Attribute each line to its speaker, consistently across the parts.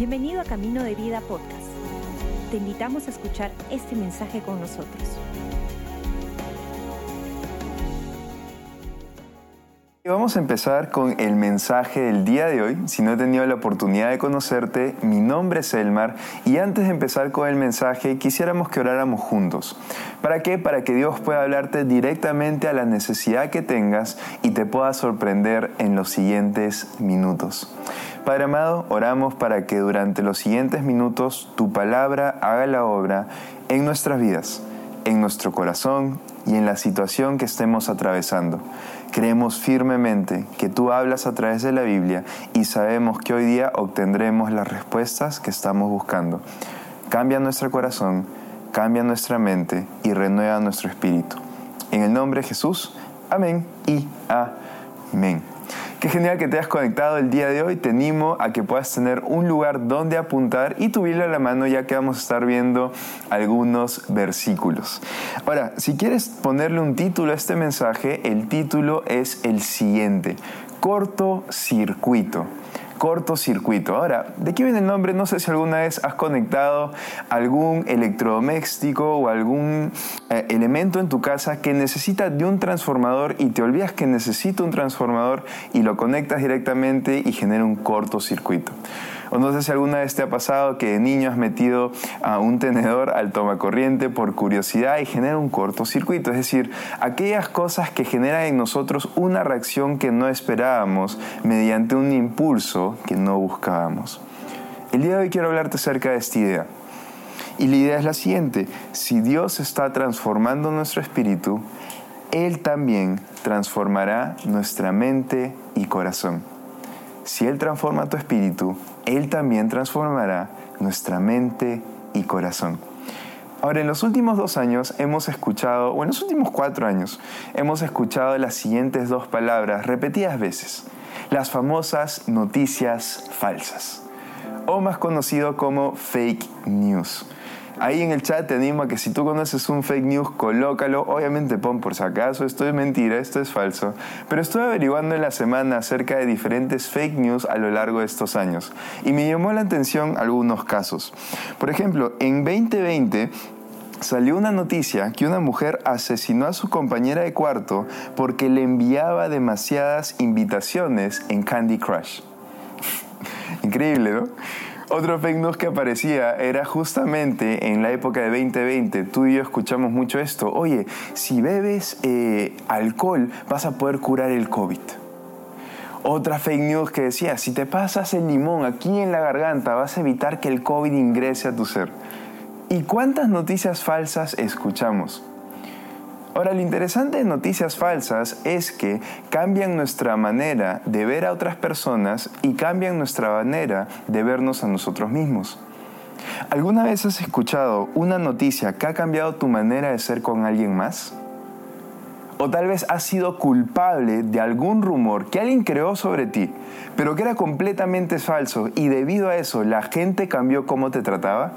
Speaker 1: Bienvenido a Camino de Vida Podcast. Te invitamos a escuchar este mensaje con nosotros.
Speaker 2: Vamos a empezar con el mensaje del día de hoy. Si no he tenido la oportunidad de conocerte, mi nombre es Elmar y antes de empezar con el mensaje quisiéramos que oráramos juntos. ¿Para qué? Para que Dios pueda hablarte directamente a la necesidad que tengas y te pueda sorprender en los siguientes minutos. Padre amado, oramos para que durante los siguientes minutos tu palabra haga la obra en nuestras vidas, en nuestro corazón y en la situación que estemos atravesando. Creemos firmemente que tú hablas a través de la Biblia y sabemos que hoy día obtendremos las respuestas que estamos buscando. Cambia nuestro corazón, cambia nuestra mente y renueva nuestro espíritu. En el nombre de Jesús, amén y amén. Qué genial que te hayas conectado el día de hoy. Te animo a que puedas tener un lugar donde apuntar y tu a la mano ya que vamos a estar viendo algunos versículos. Ahora, si quieres ponerle un título a este mensaje, el título es el siguiente, cortocircuito cortocircuito. Ahora, ¿de qué viene el nombre? No sé si alguna vez has conectado algún electrodoméstico o algún eh, elemento en tu casa que necesita de un transformador y te olvidas que necesita un transformador y lo conectas directamente y genera un cortocircuito. O no sé si alguna vez te ha pasado que de niño has metido a un tenedor al tomacorriente por curiosidad y genera un cortocircuito. Es decir, aquellas cosas que generan en nosotros una reacción que no esperábamos mediante un impulso que no buscábamos. El día de hoy quiero hablarte acerca de esta idea. Y la idea es la siguiente, si Dios está transformando nuestro espíritu, Él también transformará nuestra mente y corazón. Si Él transforma tu espíritu, Él también transformará nuestra mente y corazón. Ahora, en los últimos dos años hemos escuchado, o en los últimos cuatro años, hemos escuchado las siguientes dos palabras repetidas veces. Las famosas noticias falsas, o más conocido como fake news. Ahí en el chat te animo a que si tú conoces un fake news, colócalo. Obviamente pon por si acaso, esto es mentira, esto es falso. Pero estuve averiguando en la semana acerca de diferentes fake news a lo largo de estos años. Y me llamó la atención algunos casos. Por ejemplo, en 2020 salió una noticia que una mujer asesinó a su compañera de cuarto porque le enviaba demasiadas invitaciones en Candy Crush. Increíble, ¿no? Otro fake news que aparecía era justamente en la época de 2020. Tú y yo escuchamos mucho esto. Oye, si bebes eh, alcohol vas a poder curar el COVID. Otra fake news que decía, si te pasas el limón aquí en la garganta vas a evitar que el COVID ingrese a tu ser. ¿Y cuántas noticias falsas escuchamos? Ahora, lo interesante de noticias falsas es que cambian nuestra manera de ver a otras personas y cambian nuestra manera de vernos a nosotros mismos. ¿Alguna vez has escuchado una noticia que ha cambiado tu manera de ser con alguien más? O tal vez has sido culpable de algún rumor que alguien creó sobre ti, pero que era completamente falso y debido a eso la gente cambió cómo te trataba?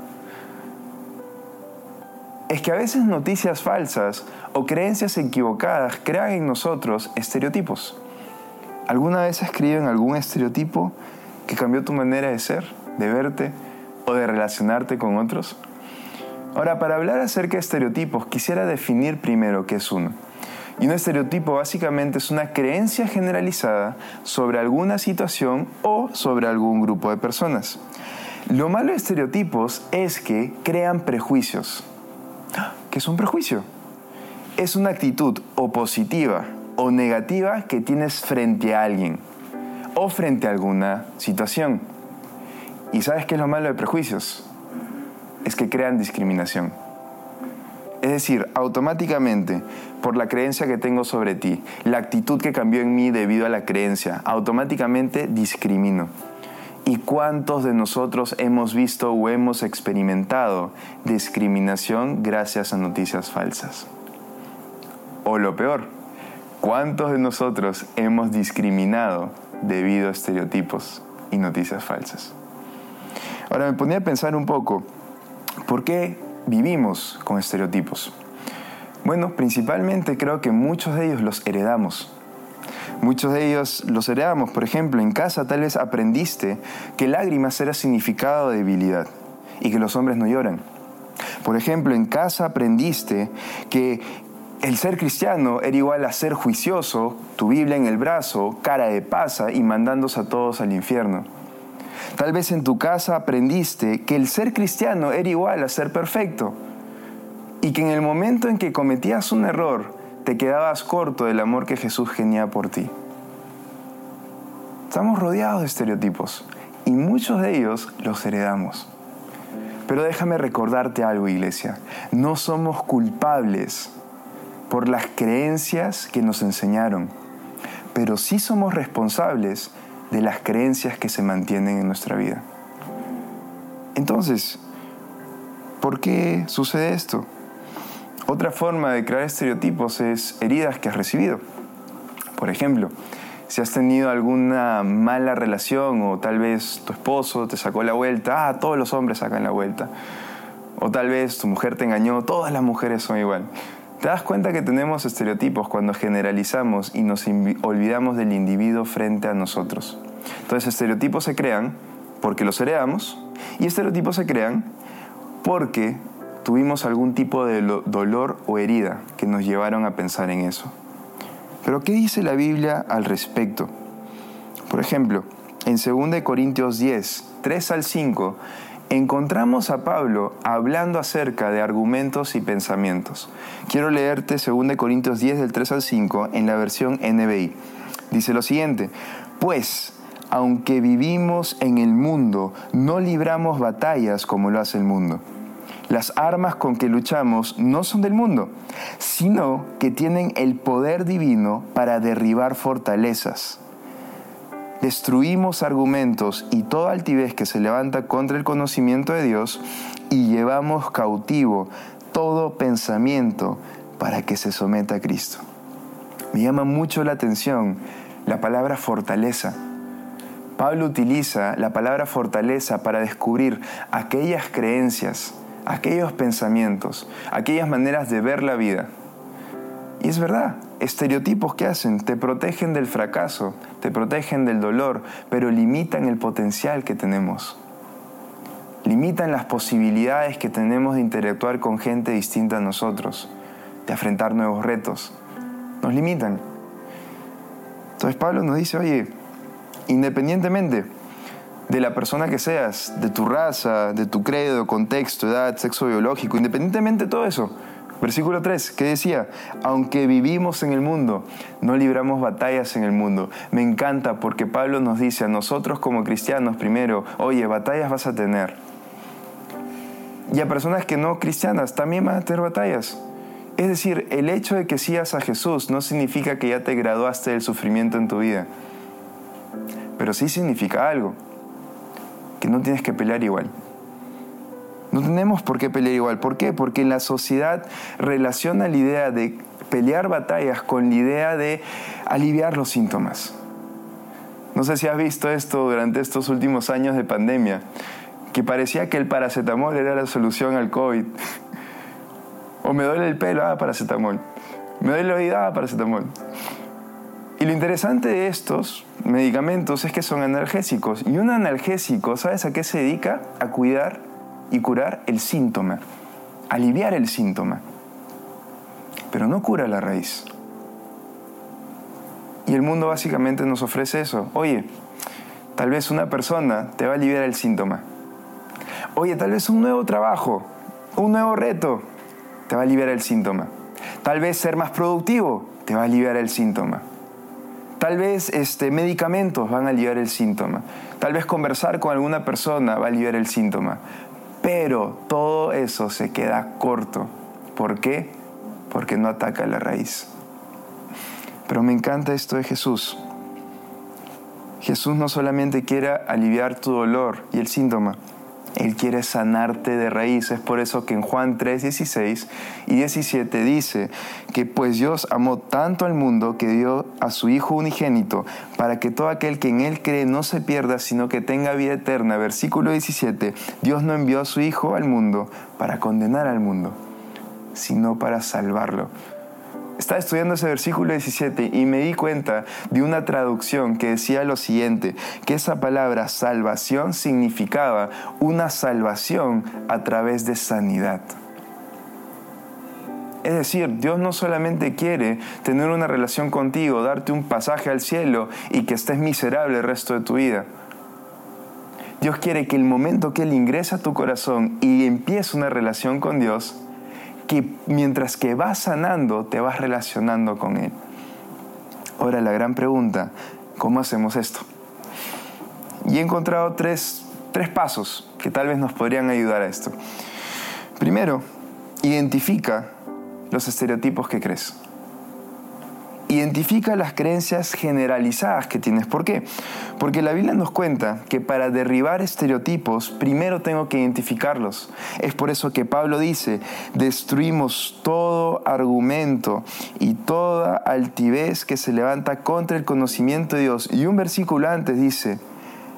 Speaker 2: Es que a veces noticias falsas o creencias equivocadas crean en nosotros estereotipos. ¿Alguna vez escriben algún estereotipo que cambió tu manera de ser, de verte o de relacionarte con otros? Ahora, para hablar acerca de estereotipos, quisiera definir primero qué es uno. Y un estereotipo básicamente es una creencia generalizada sobre alguna situación o sobre algún grupo de personas. Lo malo de estereotipos es que crean prejuicios. ¿Qué es un prejuicio? Es una actitud o positiva o negativa que tienes frente a alguien o frente a alguna situación. ¿Y sabes qué es lo malo de prejuicios? Es que crean discriminación. Es decir, automáticamente, por la creencia que tengo sobre ti, la actitud que cambió en mí debido a la creencia, automáticamente discrimino. ¿Y cuántos de nosotros hemos visto o hemos experimentado discriminación gracias a noticias falsas? O lo peor, ¿cuántos de nosotros hemos discriminado debido a estereotipos y noticias falsas? Ahora me ponía a pensar un poco, ¿por qué vivimos con estereotipos? Bueno, principalmente creo que muchos de ellos los heredamos Muchos de ellos los heredamos. Por ejemplo, en casa tal vez aprendiste que lágrimas era significado de debilidad y que los hombres no lloran. Por ejemplo, en casa aprendiste que el ser cristiano era igual a ser juicioso, tu Biblia en el brazo, cara de pasa y mandándose a todos al infierno. Tal vez en tu casa aprendiste que el ser cristiano era igual a ser perfecto y que en el momento en que cometías un error te quedabas corto del amor que Jesús genía por ti. Estamos rodeados de estereotipos y muchos de ellos los heredamos. Pero déjame recordarte algo, iglesia. No somos culpables por las creencias que nos enseñaron, pero sí somos responsables de las creencias que se mantienen en nuestra vida. Entonces, ¿por qué sucede esto? Otra forma de crear estereotipos es heridas que has recibido. Por ejemplo, si has tenido alguna mala relación o tal vez tu esposo te sacó la vuelta, ah, todos los hombres sacan la vuelta. O tal vez tu mujer te engañó, todas las mujeres son igual. Te das cuenta que tenemos estereotipos cuando generalizamos y nos olvidamos del individuo frente a nosotros. Entonces estereotipos se crean porque los heredamos y estereotipos se crean porque tuvimos algún tipo de dolor o herida que nos llevaron a pensar en eso. Pero ¿qué dice la Biblia al respecto? Por ejemplo, en 2 Corintios 10, 3 al 5, encontramos a Pablo hablando acerca de argumentos y pensamientos. Quiero leerte 2 Corintios 10 del 3 al 5 en la versión NBI. Dice lo siguiente, pues aunque vivimos en el mundo, no libramos batallas como lo hace el mundo. Las armas con que luchamos no son del mundo, sino que tienen el poder divino para derribar fortalezas destruimos argumentos y toda altivez que se levanta contra el conocimiento de Dios y llevamos cautivo todo pensamiento para que se someta a Cristo. Me llama mucho la atención la palabra fortaleza. Pablo utiliza la palabra fortaleza para descubrir aquellas creencias, aquellos pensamientos, aquellas maneras de ver la vida. Y es verdad, estereotipos que hacen te protegen del fracaso, te protegen del dolor, pero limitan el potencial que tenemos. Limitan las posibilidades que tenemos de interactuar con gente distinta a nosotros, de afrontar nuevos retos. Nos limitan. Entonces Pablo nos dice, oye, independientemente de la persona que seas, de tu raza, de tu credo, contexto, edad, sexo biológico, independientemente de todo eso, Versículo 3, que decía, aunque vivimos en el mundo, no libramos batallas en el mundo. Me encanta porque Pablo nos dice a nosotros como cristianos primero, oye, batallas vas a tener. Y a personas que no cristianas también van a tener batallas. Es decir, el hecho de que sigas a Jesús no significa que ya te graduaste del sufrimiento en tu vida. Pero sí significa algo, que no tienes que pelear igual. No tenemos por qué pelear igual. ¿Por qué? Porque la sociedad relaciona la idea de pelear batallas con la idea de aliviar los síntomas. No sé si has visto esto durante estos últimos años de pandemia, que parecía que el paracetamol era la solución al COVID. o me duele el pelo, ah, paracetamol. Me duele la oído, ah, paracetamol. Y lo interesante de estos medicamentos es que son analgésicos. Y un analgésico, ¿sabes a qué se dedica? A cuidar y curar el síntoma, aliviar el síntoma, pero no cura la raíz. Y el mundo básicamente nos ofrece eso. Oye, tal vez una persona te va a aliviar el síntoma. Oye, tal vez un nuevo trabajo, un nuevo reto, te va a aliviar el síntoma. Tal vez ser más productivo te va a aliviar el síntoma. Tal vez este, medicamentos van a aliviar el síntoma. Tal vez conversar con alguna persona va a aliviar el síntoma. Pero todo eso se queda corto. ¿Por qué? Porque no ataca la raíz. Pero me encanta esto de Jesús. Jesús no solamente quiere aliviar tu dolor y el síntoma, él quiere sanarte de raíz. Es por eso que en Juan 3, 16 y 17 dice que pues Dios amó tanto al mundo que dio a su Hijo unigénito para que todo aquel que en Él cree no se pierda, sino que tenga vida eterna. Versículo 17, Dios no envió a su Hijo al mundo para condenar al mundo, sino para salvarlo. Estaba estudiando ese versículo 17 y me di cuenta de una traducción que decía lo siguiente, que esa palabra salvación significaba una salvación a través de sanidad. Es decir, Dios no solamente quiere tener una relación contigo, darte un pasaje al cielo y que estés miserable el resto de tu vida. Dios quiere que el momento que Él ingresa a tu corazón y empieza una relación con Dios, que mientras que vas sanando, te vas relacionando con Él. Ahora la gran pregunta, ¿cómo hacemos esto? Y he encontrado tres, tres pasos que tal vez nos podrían ayudar a esto. Primero, identifica los estereotipos que crees. Identifica las creencias generalizadas que tienes. ¿Por qué? Porque la Biblia nos cuenta que para derribar estereotipos, primero tengo que identificarlos. Es por eso que Pablo dice, destruimos todo argumento y toda altivez que se levanta contra el conocimiento de Dios. Y un versículo antes dice,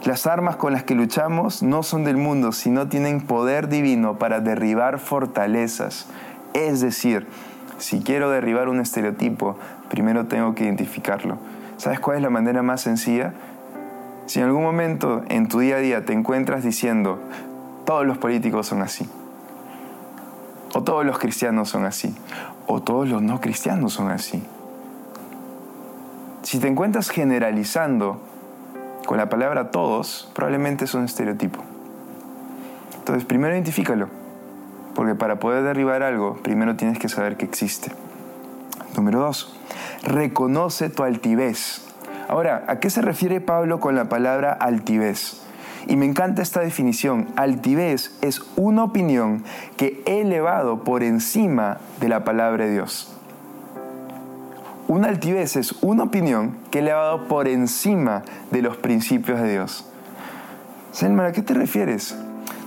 Speaker 2: las armas con las que luchamos no son del mundo, sino tienen poder divino para derribar fortalezas. Es decir, si quiero derribar un estereotipo, primero tengo que identificarlo. ¿Sabes cuál es la manera más sencilla? Si en algún momento en tu día a día te encuentras diciendo, todos los políticos son así, o todos los cristianos son así, o todos los no cristianos son así. Si te encuentras generalizando con la palabra todos, probablemente es un estereotipo. Entonces, primero identifícalo porque para poder derribar algo, primero tienes que saber que existe. Número dos, reconoce tu altivez. Ahora, ¿a qué se refiere Pablo con la palabra altivez? Y me encanta esta definición. Altivez es una opinión que he elevado por encima de la palabra de Dios. Una altivez es una opinión que he elevado por encima de los principios de Dios. Selma, ¿a qué te refieres?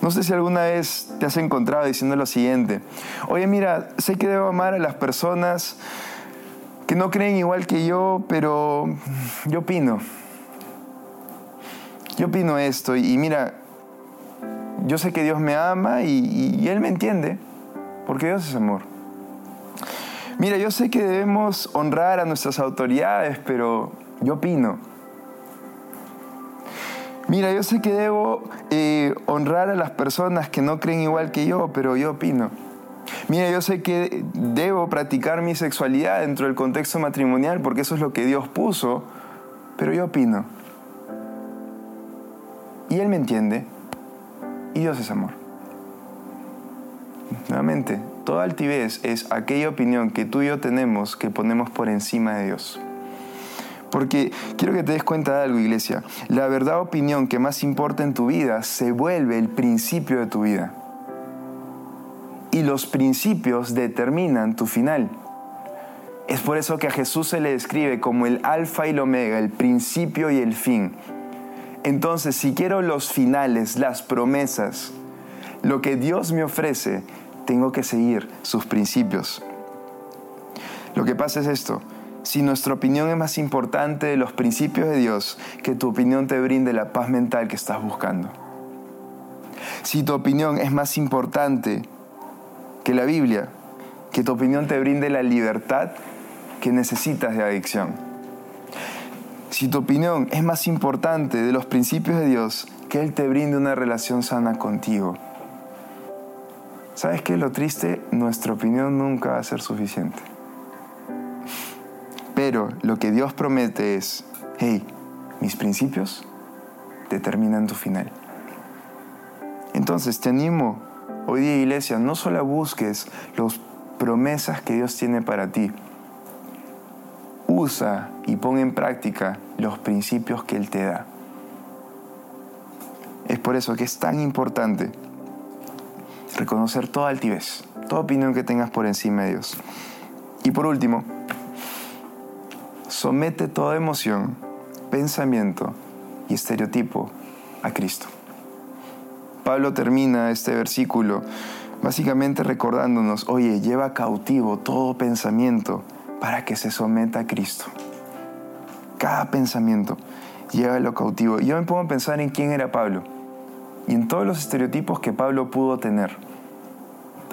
Speaker 2: No sé si alguna vez te has encontrado diciendo lo siguiente, oye mira, sé que debo amar a las personas que no creen igual que yo, pero yo opino. Yo opino esto y, mira, yo sé que Dios me ama y Él me entiende, porque Dios es amor. Mira, yo sé que debemos honrar a nuestras autoridades, pero yo opino. Mira, yo sé que debo eh, honrar a las personas que no creen igual que yo, pero yo opino. Mira, yo sé que debo practicar mi sexualidad dentro del contexto matrimonial porque eso es lo que Dios puso, pero yo opino. Y Él me entiende y Dios es amor. Nuevamente, toda altivez es aquella opinión que tú y yo tenemos que ponemos por encima de Dios. Porque quiero que te des cuenta de algo, iglesia. La verdad opinión que más importa en tu vida se vuelve el principio de tu vida. Y los principios determinan tu final. Es por eso que a Jesús se le describe como el alfa y el omega, el principio y el fin. Entonces, si quiero los finales, las promesas, lo que Dios me ofrece, tengo que seguir sus principios. Lo que pasa es esto, si nuestra opinión es más importante de los principios de Dios, que tu opinión te brinde la paz mental que estás buscando. Si tu opinión es más importante que la Biblia, que tu opinión te brinde la libertad que necesitas de adicción. Si tu opinión es más importante de los principios de Dios, que Él te brinde una relación sana contigo. ¿Sabes qué lo triste? Nuestra opinión nunca va a ser suficiente. Pero lo que Dios promete es, hey, mis principios determinan tu final. Entonces te animo hoy día iglesia, no solo busques las promesas que Dios tiene para ti, usa y pon en práctica los principios que Él te da. Es por eso que es tan importante reconocer toda altivez, toda opinión que tengas por encima de Dios. Y por último, somete toda emoción, pensamiento y estereotipo a Cristo. Pablo termina este versículo básicamente recordándonos, oye, lleva cautivo todo pensamiento para que se someta a Cristo. Cada pensamiento, llévalo cautivo. Yo me pongo a pensar en quién era Pablo y en todos los estereotipos que Pablo pudo tener.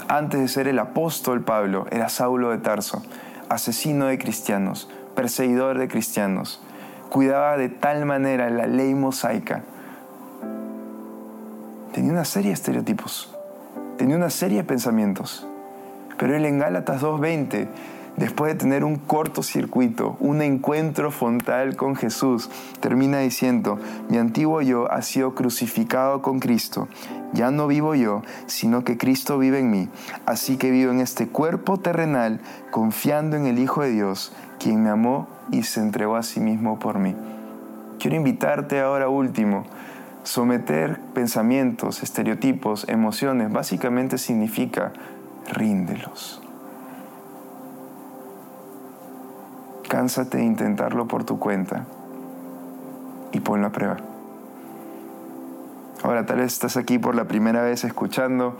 Speaker 2: Antes de ser el apóstol Pablo, era Saulo de Tarso asesino de cristianos, perseguidor de cristianos. Cuidaba de tal manera la ley mosaica. Tenía una serie de estereotipos, tenía una serie de pensamientos. Pero él en Gálatas 2.20 después de tener un cortocircuito, un encuentro frontal con Jesús, termina diciendo, mi antiguo yo ha sido crucificado con Cristo. Ya no vivo yo, sino que Cristo vive en mí. Así que vivo en este cuerpo terrenal, confiando en el Hijo de Dios, quien me amó y se entregó a sí mismo por mí. Quiero invitarte ahora último. Someter pensamientos, estereotipos, emociones, básicamente significa ríndelos. Cánsate de intentarlo por tu cuenta y ponlo a prueba. Ahora tal vez estás aquí por la primera vez escuchando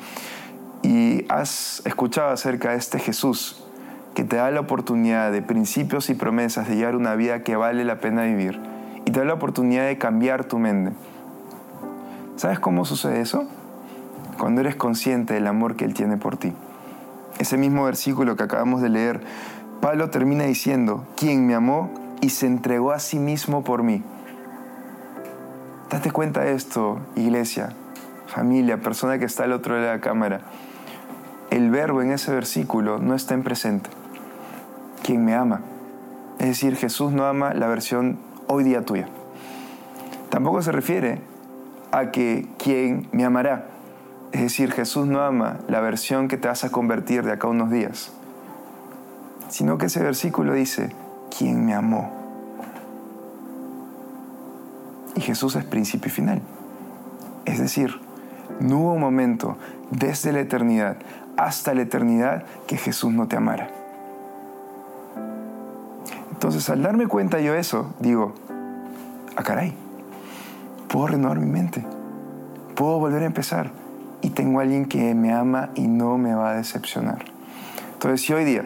Speaker 2: y has escuchado acerca de este Jesús que te da la oportunidad de principios y promesas de llevar una vida que vale la pena vivir y te da la oportunidad de cambiar tu mente. ¿Sabes cómo sucede eso? Cuando eres consciente del amor que Él tiene por ti. Ese mismo versículo que acabamos de leer Pablo termina diciendo, quien me amó y se entregó a sí mismo por mí. Date cuenta de esto, iglesia, familia, persona que está al otro lado de la cámara. El verbo en ese versículo no está en presente. Quien me ama. Es decir, Jesús no ama la versión hoy día tuya. Tampoco se refiere a que quien me amará. Es decir, Jesús no ama la versión que te vas a convertir de acá a unos días sino que ese versículo dice, ¿quién me amó? Y Jesús es principio y final. Es decir, no hubo momento desde la eternidad hasta la eternidad que Jesús no te amara. Entonces, al darme cuenta yo eso, digo, ah, caray, puedo renovar mi mente, puedo volver a empezar y tengo a alguien que me ama y no me va a decepcionar. Entonces, si hoy día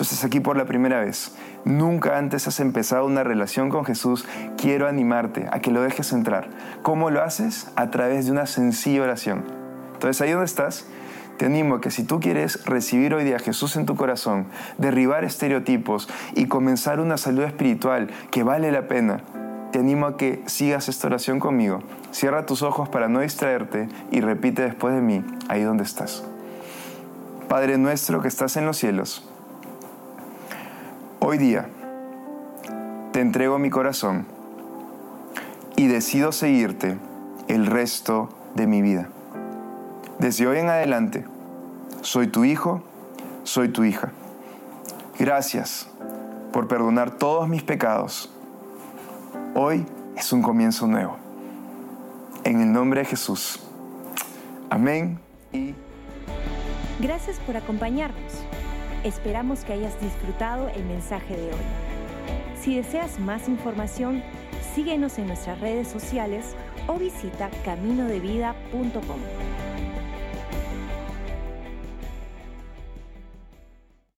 Speaker 2: entonces aquí por la primera vez, nunca antes has empezado una relación con Jesús, quiero animarte a que lo dejes entrar. ¿Cómo lo haces? A través de una sencilla oración. Entonces ahí donde estás, te animo a que si tú quieres recibir hoy día a Jesús en tu corazón, derribar estereotipos y comenzar una salud espiritual que vale la pena, te animo a que sigas esta oración conmigo. Cierra tus ojos para no distraerte y repite después de mí, ahí donde estás. Padre nuestro que estás en los cielos, Hoy día te entrego mi corazón y decido seguirte el resto de mi vida. Desde hoy en adelante, soy tu hijo, soy tu hija. Gracias por perdonar todos mis pecados. Hoy es un comienzo nuevo. En el nombre de Jesús. Amén y...
Speaker 1: Gracias por acompañarnos. Esperamos que hayas disfrutado el mensaje de hoy. Si deseas más información, síguenos en nuestras redes sociales o visita caminodevida.com.